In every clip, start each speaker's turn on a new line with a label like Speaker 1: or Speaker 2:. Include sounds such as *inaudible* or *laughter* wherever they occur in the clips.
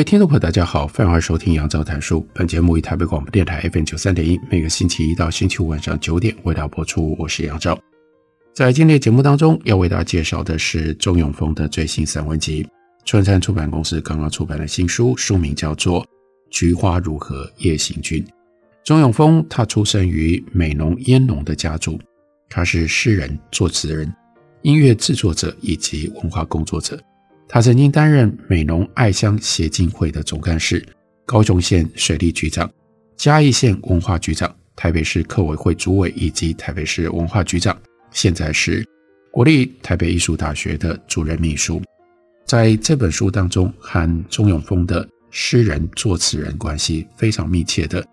Speaker 1: 位听众朋友，大家好，欢迎收听杨照谈书。本节目以台北广播电台 FM 九三点一，每个星期一到星期五晚上九点为大家播出。我是杨照。在今天节目当中，要为大家介绍的是钟永丰的最新散文集。春山出版公司刚刚出版的新书，书名叫做《菊花如何夜行军》。钟永丰他出生于美浓烟农的家族，他是诗人、作词人、音乐制作者以及文化工作者。他曾经担任美浓爱乡协进会的总干事、高雄县水利局长、嘉义县文化局长、台北市客委会主委以及台北市文化局长，现在是国立台北艺术大学的主任秘书。在这本书当中，和钟永丰的诗人、作词人关系非常密切的，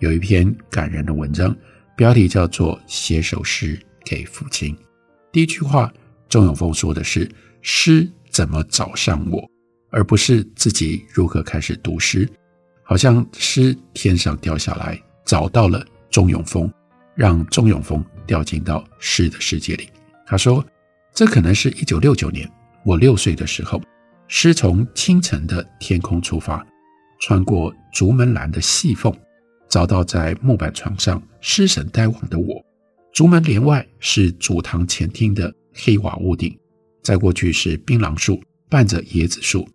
Speaker 1: 有一篇感人的文章，标题叫做《写首诗给父亲》。第一句话，钟永丰说的是：“诗。”怎么找上我，而不是自己如何开始读诗？好像诗天上掉下来，找到了钟永丰，让钟永丰掉进到诗的世界里。他说：“这可能是一九六九年，我六岁的时候，诗从清晨的天空出发，穿过竹门栏的细缝，找到在木板床上失神呆望的我。竹门帘外是主堂前厅的黑瓦屋顶。”在过去是槟榔树伴着椰子树，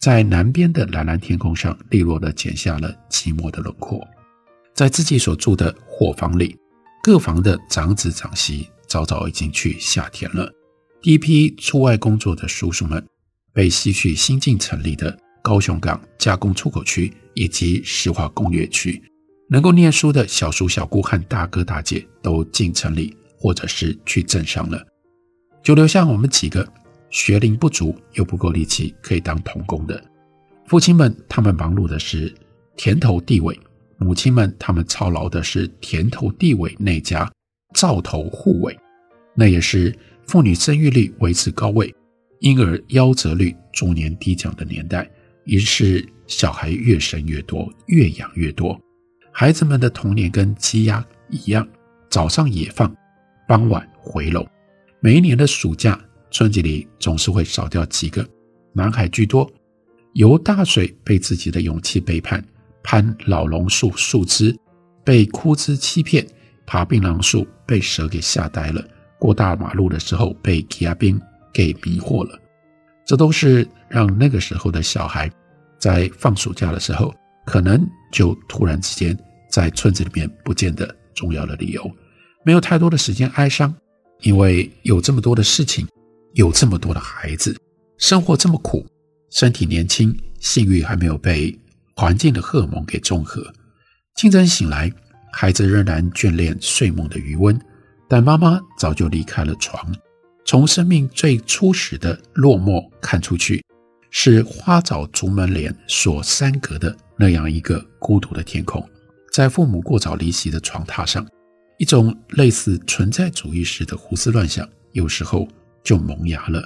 Speaker 1: 在南边的蓝蓝天空上，利落地剪下了寂寞的轮廓。在自己所住的伙房里，各房的长子长媳早早已经去下田了。第一批出外工作的叔叔们，被吸去新近成立的高雄港加工出口区以及石化工业区。能够念书的小叔小姑和大哥大姐都进城里，或者是去镇上了。就留下我们几个学龄不足又不够力气可以当童工的父亲们，他们忙碌的是田头地尾；母亲们，他们操劳的是田头地尾那家灶头护尾。那也是妇女生育率维持高位，婴儿夭折率逐年低降的年代。于是小孩越生越多，越养越多。孩子们的童年跟鸡鸭一样，早上野放，傍晚回笼。每一年的暑假，村子里总是会少掉几个，男孩居多。游大水被自己的勇气背叛，攀老榕树树枝被枯枝欺骗，爬槟榔树被蛇给吓呆了，过大马路的时候被吉亚兵给迷惑了。这都是让那个时候的小孩在放暑假的时候，可能就突然之间在村子里面不见的重要的理由。没有太多的时间哀伤。因为有这么多的事情，有这么多的孩子，生活这么苦，身体年轻，性欲还没有被环境的荷尔蒙给中和。清晨醒来，孩子仍然眷恋睡梦的余温，但妈妈早就离开了床。从生命最初始的落寞看出去，是花枣竹门帘锁三格的那样一个孤独的天空。在父母过早离席的床榻上。一种类似存在主义式的胡思乱想，有时候就萌芽了。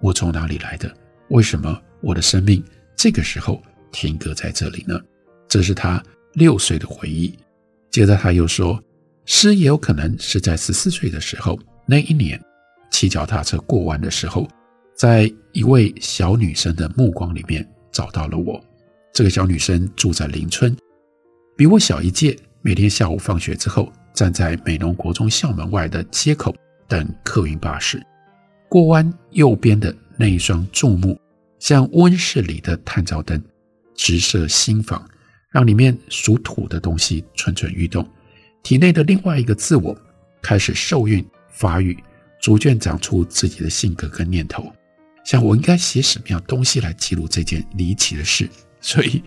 Speaker 1: 我从哪里来的？为什么我的生命这个时候停格在这里呢？这是他六岁的回忆。接着他又说，诗也有可能是在十四岁的时候，那一年骑脚踏车过弯的时候，在一位小女生的目光里面找到了我。这个小女生住在邻村，比我小一届，每天下午放学之后。站在美浓国中校门外的街口等客运巴士，过弯右边的那一双注目，像温室里的探照灯，直射心房，让里面属土的东西蠢蠢欲动。体内的另外一个自我开始受孕发育，逐渐长出自己的性格跟念头。像我应该写什么样东西来记录这件离奇的事？所以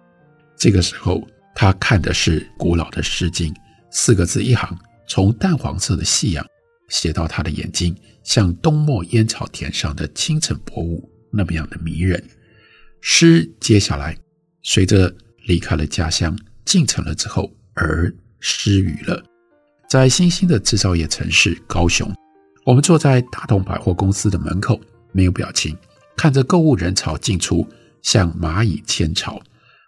Speaker 1: 这个时候，他看的是古老的《诗经》。四个字一行，从淡黄色的夕阳写到他的眼睛像冬末烟草田上的清晨薄雾那么样的迷人。诗接下来随着离开了家乡进城了之后而失语了。在新兴的制造业城市高雄，我们坐在大同百货公司的门口，没有表情，看着购物人潮进出，像蚂蚁迁巢。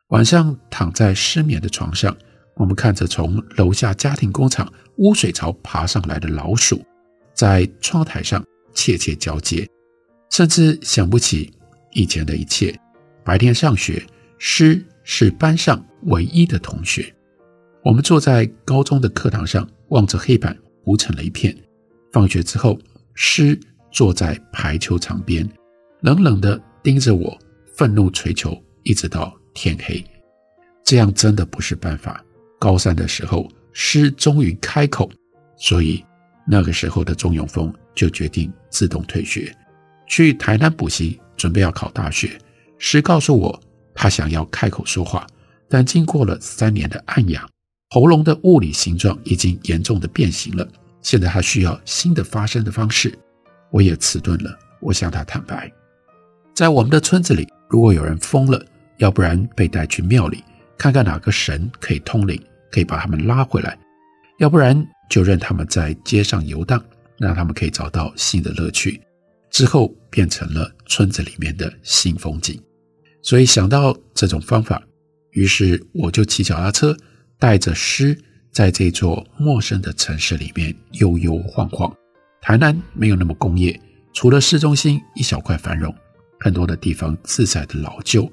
Speaker 1: 晚上躺在失眠的床上，我们看着从楼下家庭工厂污水槽爬上来的老鼠，在窗台上窃窃交接，甚至想不起以前的一切。白天上学，诗是班上唯一的同学。我们坐在高中的课堂上，望着黑板糊成了一片。放学之后，诗坐在排球场边，冷冷地盯着我，愤怒捶球，一直到。天黑，这样真的不是办法。高三的时候，诗终于开口，所以那个时候的钟永丰就决定自动退学，去台南补习，准备要考大学。诗告诉我，他想要开口说话，但经过了三年的按养，喉咙的物理形状已经严重的变形了。现在他需要新的发声的方式。我也迟钝了，我向他坦白，在我们的村子里，如果有人疯了。要不然被带去庙里看看哪个神可以通灵，可以把他们拉回来；要不然就任他们在街上游荡，让他们可以找到新的乐趣。之后变成了村子里面的新风景。所以想到这种方法，于是我就骑脚踏车，带着诗在这座陌生的城市里面悠悠晃晃。台南没有那么工业，除了市中心一小块繁荣，很多的地方自在的老旧。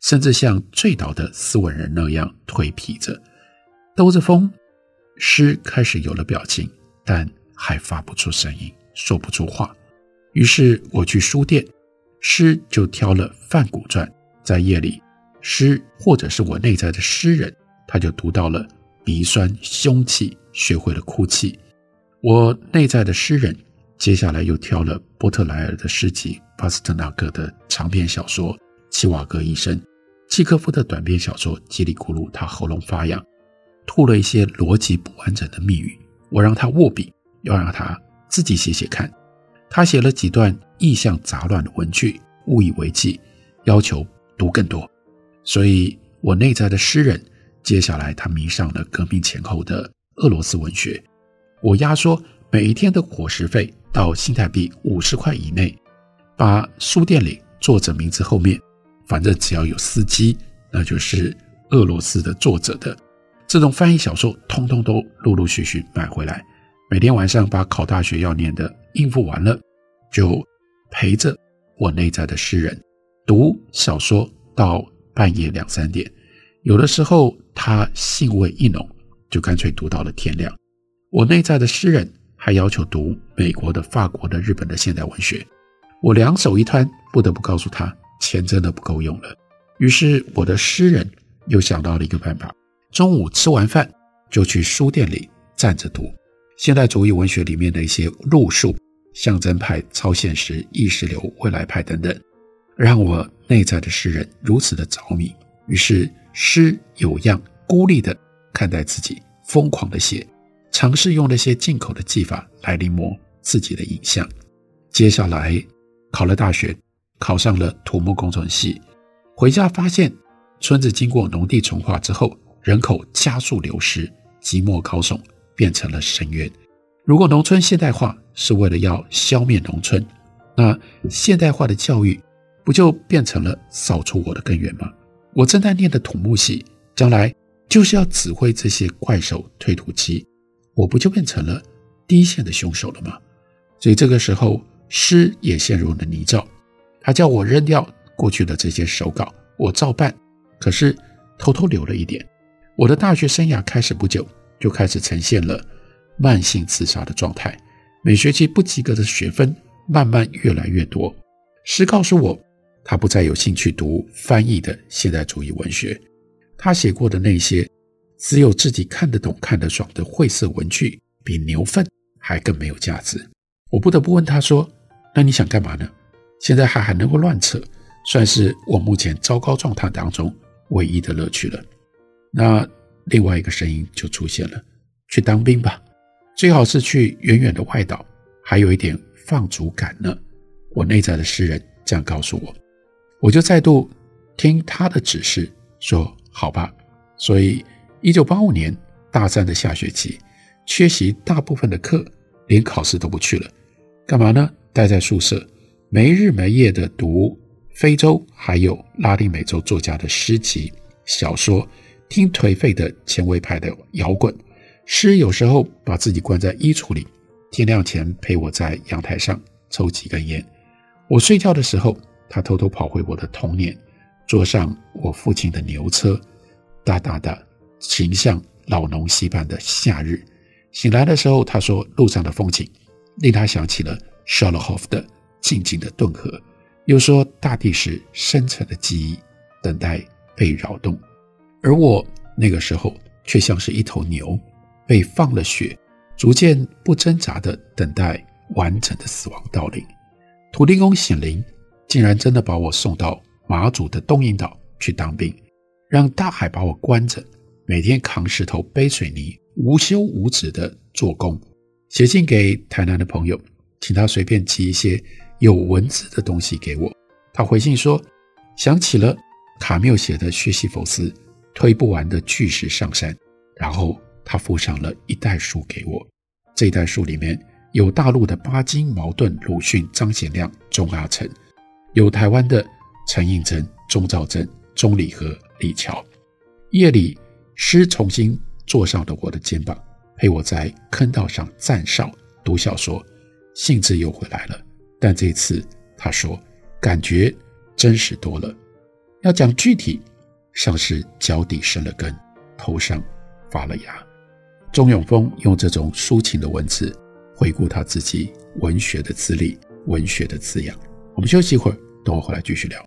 Speaker 1: 甚至像醉倒的斯文人那样颓皮着，兜着风，诗开始有了表情，但还发不出声音，说不出话。于是我去书店，诗就挑了《梵谷传》。在夜里，诗或者是我内在的诗人，他就读到了鼻酸凶气，学会了哭泣。我内在的诗人，接下来又挑了波特莱尔的诗集，巴斯特纳克的长篇小说《齐瓦戈医生》。契诃夫的短篇小说《叽里咕噜》，他喉咙发痒，吐了一些逻辑不完整的密语。我让他握笔，要让他自己写写看。他写了几段意象杂乱的文句，误以为继，要求读更多。所以，我内在的诗人，接下来他迷上了革命前后的俄罗斯文学。我压缩每一天的伙食费到新台币五十块以内，把书店里作者名字后面。反正只要有司机，那就是俄罗斯的作者的这种翻译小说，通通都陆陆续续买回来。每天晚上把考大学要念的应付完了，就陪着我内在的诗人读小说到半夜两三点。有的时候他兴味一浓，就干脆读到了天亮。我内在的诗人还要求读美国的、法国的、日本的现代文学，我两手一摊，不得不告诉他。钱真的不够用了，于是我的诗人又想到了一个办法：中午吃完饭就去书店里站着读现代主义文学里面的一些路数，象征派、超现实、意识流、未来派等等，让我内在的诗人如此的着迷。于是诗有样孤立的看待自己，疯狂的写，尝试用那些进口的技法来临摹自己的影像。接下来考了大学。考上了土木工程系，回家发现村子经过农地重划之后，人口加速流失，寂寞高耸，变成了深渊。如果农村现代化是为了要消灭农村，那现代化的教育不就变成了扫除我的根源吗？我正在念的土木系，将来就是要指挥这些怪兽推土机，我不就变成了第一线的凶手了吗？所以这个时候，诗也陷入了泥沼。他叫我扔掉过去的这些手稿，我照办，可是偷偷留了一点。我的大学生涯开始不久，就开始呈现了慢性自杀的状态。每学期不及格的学分慢慢越来越多。诗告诉我，他不再有兴趣读翻译的现代主义文学，他写过的那些只有自己看得懂、看得爽的晦涩文句，比牛粪还更没有价值。我不得不问他说：“那你想干嘛呢？”现在还还能够乱扯，算是我目前糟糕状态当中唯一的乐趣了。那另外一个声音就出现了：去当兵吧。最好是去远远的外岛，还有一点放逐感呢。我内在的诗人这样告诉我，我就再度听他的指示，说好吧。所以，一九八五年大三的下学期，缺席大部分的课，连考试都不去了。干嘛呢？待在宿舍，没日没夜地读非洲还有拉丁美洲作家的诗集、小说，听颓废的前卫派的摇滚。诗有时候把自己关在衣橱里，天亮前陪我在阳台上抽几根烟。我睡觉的时候，他偷偷跑回我的童年，坐上我父亲的牛车，大大的，形象老农戏般的夏日。醒来的时候，他说路上的风景令他想起了夏洛霍夫的静静的顿河，又说大地是深沉的记忆，等待被扰动。而我那个时候却像是一头牛。被放了血，逐渐不挣扎地等待完整的死亡到临。土地公显灵，竟然真的把我送到马祖的东引岛去当兵，让大海把我关着，每天扛石头背水泥，无休无止地做工。写信给台南的朋友，请他随便寄一些有文字的东西给我。他回信说，想起了卡缪写的薛西弗斯推不完的巨石上山，然后。他附上了一袋书给我，这一袋书里面有大陆的巴金、茅盾、鲁迅、张贤亮、钟阿成，有台湾的陈映真、钟肇政、钟理和、李乔。夜里，诗重新坐上了我的肩膀，陪我在坑道上站哨读小说，兴致又回来了。但这次他说，感觉真实多了。要讲具体，像是脚底生了根，头上发了芽。钟永峰用这种抒情的文字回顾他自己文学的资历、文学的滋养。我们休息一会儿，等我回来继续聊。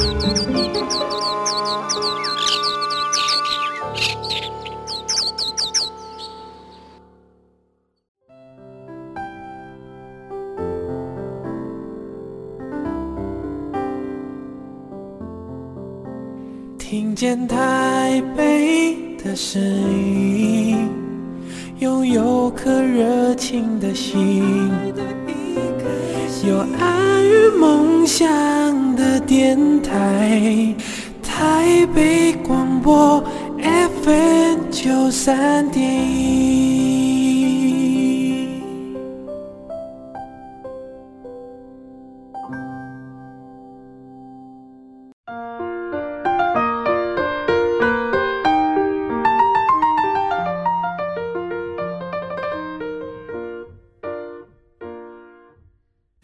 Speaker 2: 有爱与梦想的电台，台北广播 FM 九三点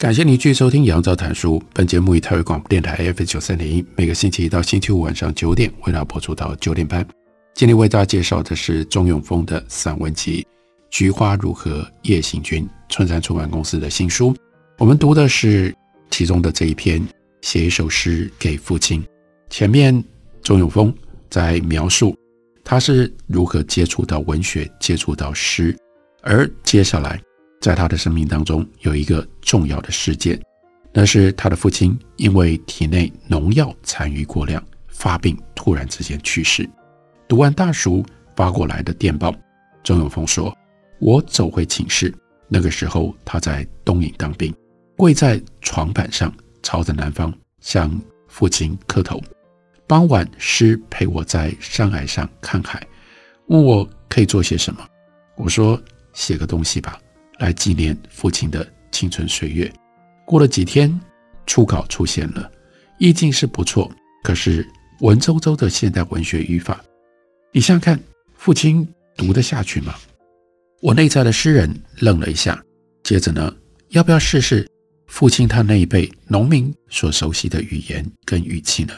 Speaker 1: 感谢您继续收听杨照谈书。本节目以台湾广播电台 F 九三点一，每个星期一到星期五晚上九点为大家播出到九点半。今天为大家介绍的是钟永丰的散文集《菊花如何夜行军》，春山出版公司的新书。我们读的是其中的这一篇，写一首诗给父亲。前面钟永丰在描述他是如何接触到文学、接触到诗，而接下来。在他的生命当中有一个重要的事件，那是他的父亲因为体内农药残余过量发病，突然之间去世。读完大叔发过来的电报，钟永丰说：“我走回寝室，那个时候他在东引当兵，跪在床板上，朝着南方向父亲磕头。傍晚，诗陪我在山崖上看海，问我可以做些什么。我说：写个东西吧。” *laughs* 来纪念父亲的青春岁月。过了几天，初稿出现了，意境是不错，可是文绉绉的现代文学语法，你想想看，父亲读得下去吗？我内在的诗人愣了一下，接着呢，要不要试试父亲他那一辈农民所熟悉的语言跟语气呢？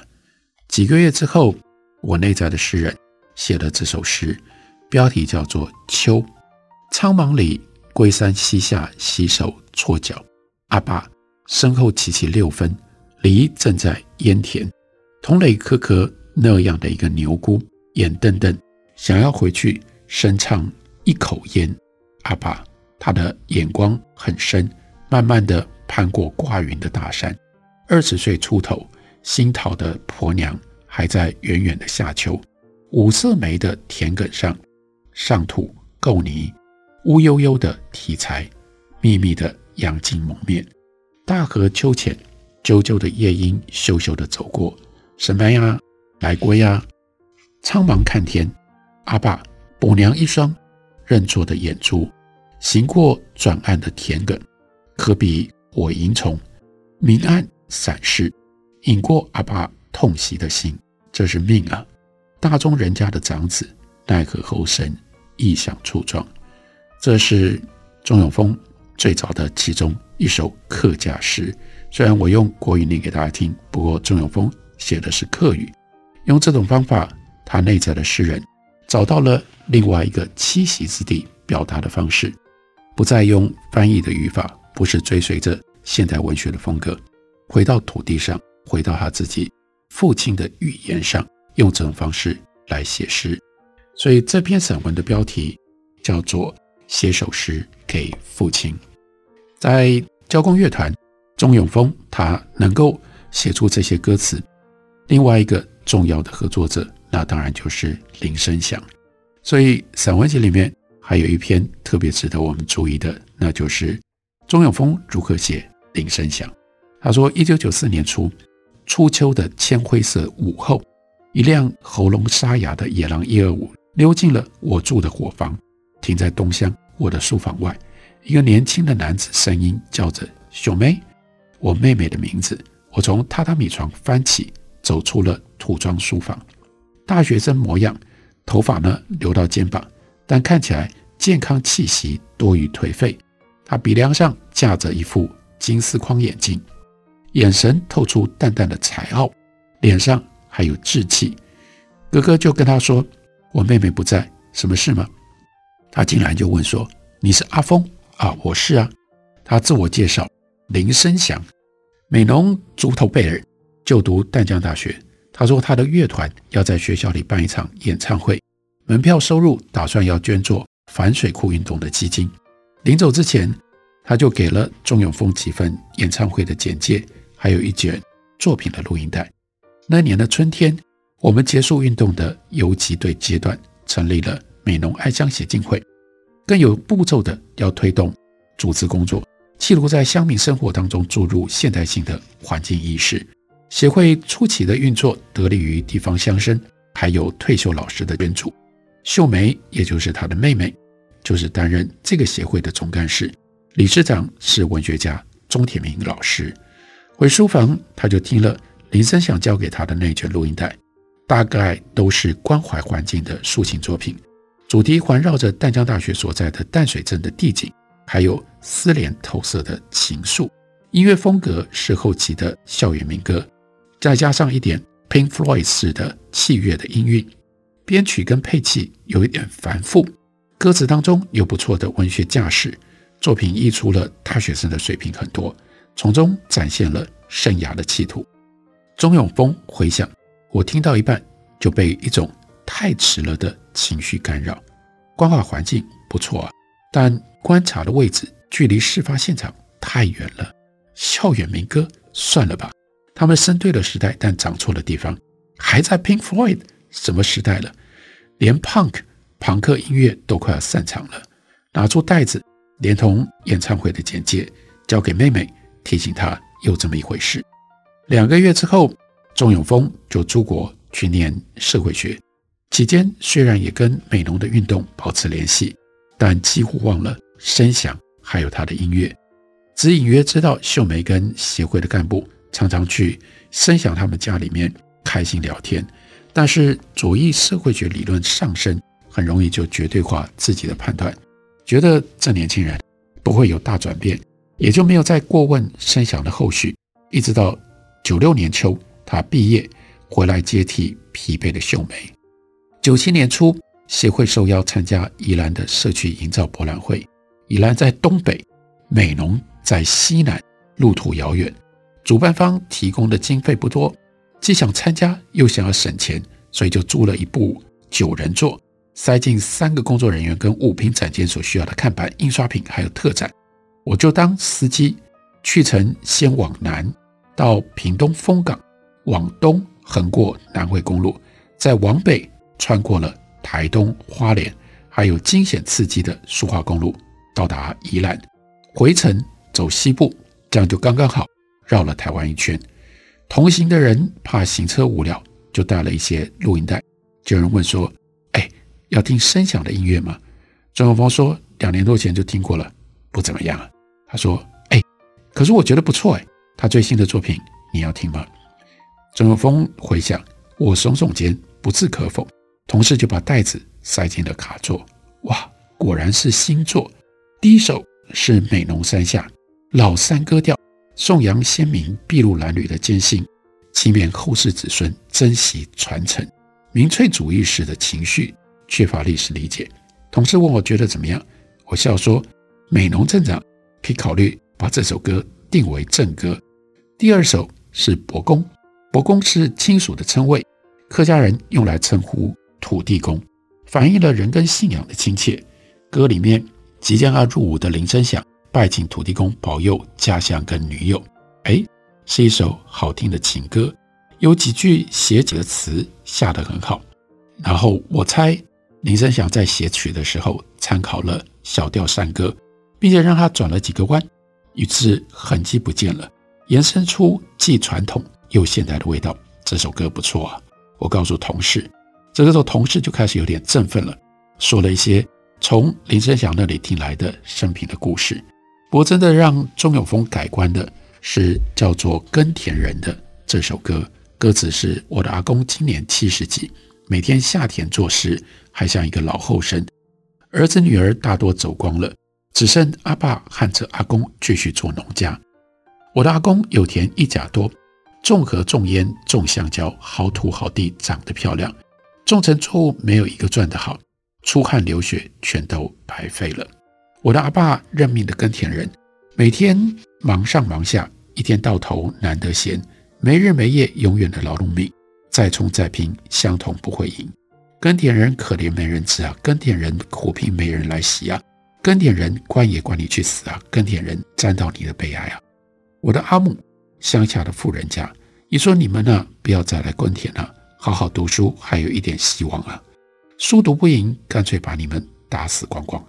Speaker 1: 几个月之后，我内在的诗人写了这首诗，标题叫做《秋》。苍茫里，龟山西下，洗手搓脚。阿爸身后齐齐六分，梨正在腌田。同磊颗颗那样的一个牛姑，眼瞪瞪，想要回去深唱一口烟。阿爸他的眼光很深，慢慢地攀过挂云的大山。二十岁出头。新讨的婆娘还在远远的下丘，五色梅的田埂上，上土垢泥，乌悠悠的题材，密密的杨荆蒙面。大河秋浅，啾啾的夜莺咻咻的走过。什么呀？来归呀！苍茫看天，阿爸婆娘一双认错的眼珠，行过转暗的田埂，可比火萤虫，明暗闪逝。引过阿爸痛惜的心，这是命啊！大中人家的长子，奈何后生异想触状。这是钟永丰最早的其中一首客家诗。虽然我用国语念给大家听，不过钟永丰写的是客语。用这种方法，他内在的诗人找到了另外一个栖息之地，表达的方式，不再用翻译的语法，不是追随着现代文学的风格，回到土地上。回到他自己父亲的语言上，用这种方式来写诗，所以这篇散文的标题叫做《写首诗给父亲》。在交工乐团，钟永丰他能够写出这些歌词，另外一个重要的合作者，那当然就是林生祥。所以散文集里面还有一篇特别值得我们注意的，那就是钟永丰如何写林生祥。他说，一九九四年初。初秋的铅灰色午后，一辆喉咙沙哑的野狼一二五溜进了我住的伙房，停在东厢我的书房外。一个年轻的男子声音叫着“小梅”，我妹妹的名字。我从榻榻米床翻起，走出了土装书房。大学生模样，头发呢留到肩膀，但看起来健康气息多于颓废。他鼻梁上架着一副金丝框眼镜。眼神透出淡淡的才傲，脸上还有稚气。哥哥就跟他说：“我妹妹不在，什么事吗？”他竟然就问说：“你是阿峰啊？”“我是啊。”他自我介绍：“林生祥，美浓竹头贝尔，就读淡江大学。”他说他的乐团要在学校里办一场演唱会，门票收入打算要捐作反水库运动的基金。临走之前，他就给了钟永丰几份演唱会的简介。还有一卷作品的录音带。那年的春天，我们结束运动的游击队阶段，成立了美浓爱乡协进会，更有步骤的要推动组织工作，企图在乡民生活当中注入现代性的环境意识。协会初期的运作得力于地方乡绅，还有退休老师的捐助。秀梅，也就是他的妹妹，就是担任这个协会的总干事，理事长是文学家钟铁明老师。回书房，他就听了林森祥交给他的那卷录音带，大概都是关怀环境的抒情作品，主题环绕着淡江大学所在的淡水镇的地景，还有丝连透色的情愫。音乐风格是后期的校园民歌，再加上一点 Pink Floyd 式的器乐的音韵，编曲跟配器有一点繁复，歌词当中有不错的文学架势，作品溢出了大学生的水平很多。从中展现了生涯的企图。钟永丰回想，我听到一半就被一种太迟了的情绪干扰。关怀环境不错啊，但观察的位置距离事发现场太远了。校园民歌算了吧，他们生对了时代，但长错了地方。还在 Pink Floyd 什么时代了？连 Punk 朋克音乐都快要散场了。拿出袋子，连同演唱会的简介，交给妹妹。提醒她有这么一回事。两个月之后，钟永丰就出国去念社会学。期间虽然也跟美浓的运动保持联系，但几乎忘了声响还有他的音乐。只隐约知道秀梅跟协会的干部常常去声响他们家里面开心聊天。但是左翼社会学理论上升，很容易就绝对化自己的判断，觉得这年轻人不会有大转变，也就没有再过问声响的后续。一直到九六年秋，他毕业回来接替疲惫的秀梅。九七年初，协会受邀参加宜兰的社区营造博览会。宜兰在东北，美浓在西南，路途遥远，主办方提供的经费不多，既想参加又想要省钱，所以就租了一部九人座，塞进三个工作人员跟物品展间所需要的看板、印刷品还有特展。我就当司机，去程先往南到屏东枫港，往东横过南回公路，再往北穿过了台东花莲，还有惊险刺激的苏花公路。到达宜兰，回程走西部，这样就刚刚好绕了台湾一圈。同行的人怕行车无聊，就带了一些录音带。就有人问说：“哎，要听声响的音乐吗？”钟永丰说：“两年多前就听过了，不怎么样啊。”他说：“哎，可是我觉得不错哎，他最新的作品你要听吗？”钟永丰回想，我耸耸肩，不置可否。同事就把袋子塞进了卡座。哇，果然是新作。第一首是美浓山下老山歌调，颂扬先民筚路蓝缕的艰辛，祈勉后世子孙珍惜传承。民粹主义时的情绪缺乏历史理解。同事问我觉得怎么样，我笑说：美浓镇长可以考虑把这首歌定为正歌。第二首是伯公，伯公是亲属的称谓，客家人用来称呼土地公，反映了人跟信仰的亲切。歌里面。即将要入伍的林声响拜请土地公保佑家乡跟女友，哎，是一首好听的情歌，有几句写几个词下得很好。然后我猜林声响在写曲的时候参考了小调山歌，并且让他转了几个弯，于是痕迹不见了，延伸出既传统又现代的味道。这首歌不错啊！我告诉同事，这个时候同事就开始有点振奋了，说了一些。从林声祥那里听来的生平的故事，不过真的让钟永丰改观的是叫做《耕田人》的这首歌，歌词是我的阿公今年七十几，每天下田做事，还像一个老后生，儿子女儿大多走光了，只剩阿爸和着阿公继续做农家。我的阿公有田一甲多，种禾种烟种香蕉，好土好地长得漂亮，种成作物没有一个赚得好。出汗流血，全都白费了。我的阿爸认命的耕田人，每天忙上忙下，一天到头难得闲，没日没夜，永远的劳碌命，再冲再拼，相同不会赢。耕田人可怜没人吃啊，耕田人苦拼没人来洗啊，耕田人管也管你去死啊，耕田人沾到你的悲哀啊。我的阿母，乡下的富人家，你说你们呢，不要再来耕田了，好好读书，还有一点希望啊。书读不赢，干脆把你们打死光光。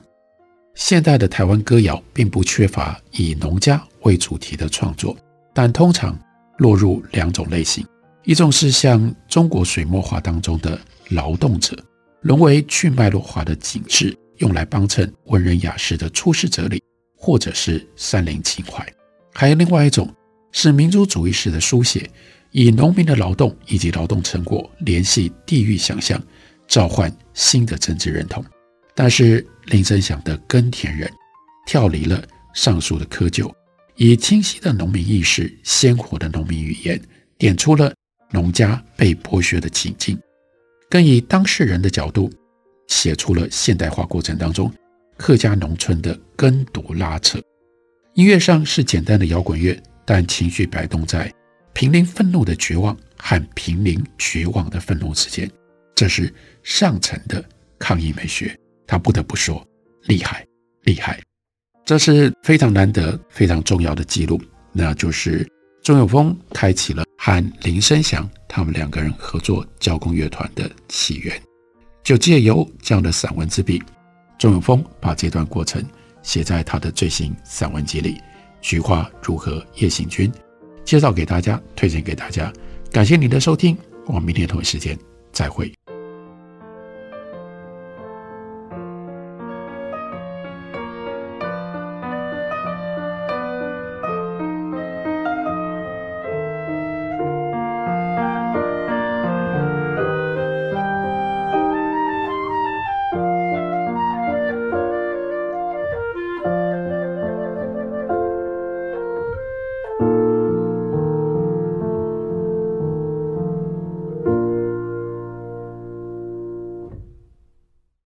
Speaker 1: 现代的台湾歌谣并不缺乏以农家为主题的创作，但通常落入两种类型：一种是像中国水墨画当中的劳动者，沦为去脉络化的景致，用来帮衬文人雅士的出世哲理，或者是山林情怀；还有另外一种是民族主义式的书写，以农民的劳动以及劳动成果联系地域想象。召唤新的政治认同，但是林声响的耕田人跳离了上述的窠臼，以清晰的农民意识、鲜活的农民语言，点出了农家被剥削的情境，更以当事人的角度写出了现代化过程当中客家农村的耕读拉扯。音乐上是简单的摇滚乐，但情绪摆动在平林愤怒的绝望和平林绝望的愤怒之间。这是上层的抗议美学，他不得不说厉害厉害。这是非常难得、非常重要的记录，那就是钟永丰开启了和林声祥他们两个人合作交工乐团的起源。就借由这样的散文之笔，钟永丰把这段过程写在他的最新散文集里《菊花如何夜行军》，介绍给大家，推荐给大家。感谢您的收听，我们明天同一时间再会。